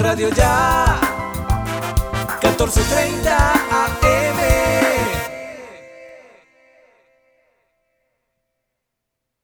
Radio Ya. 1430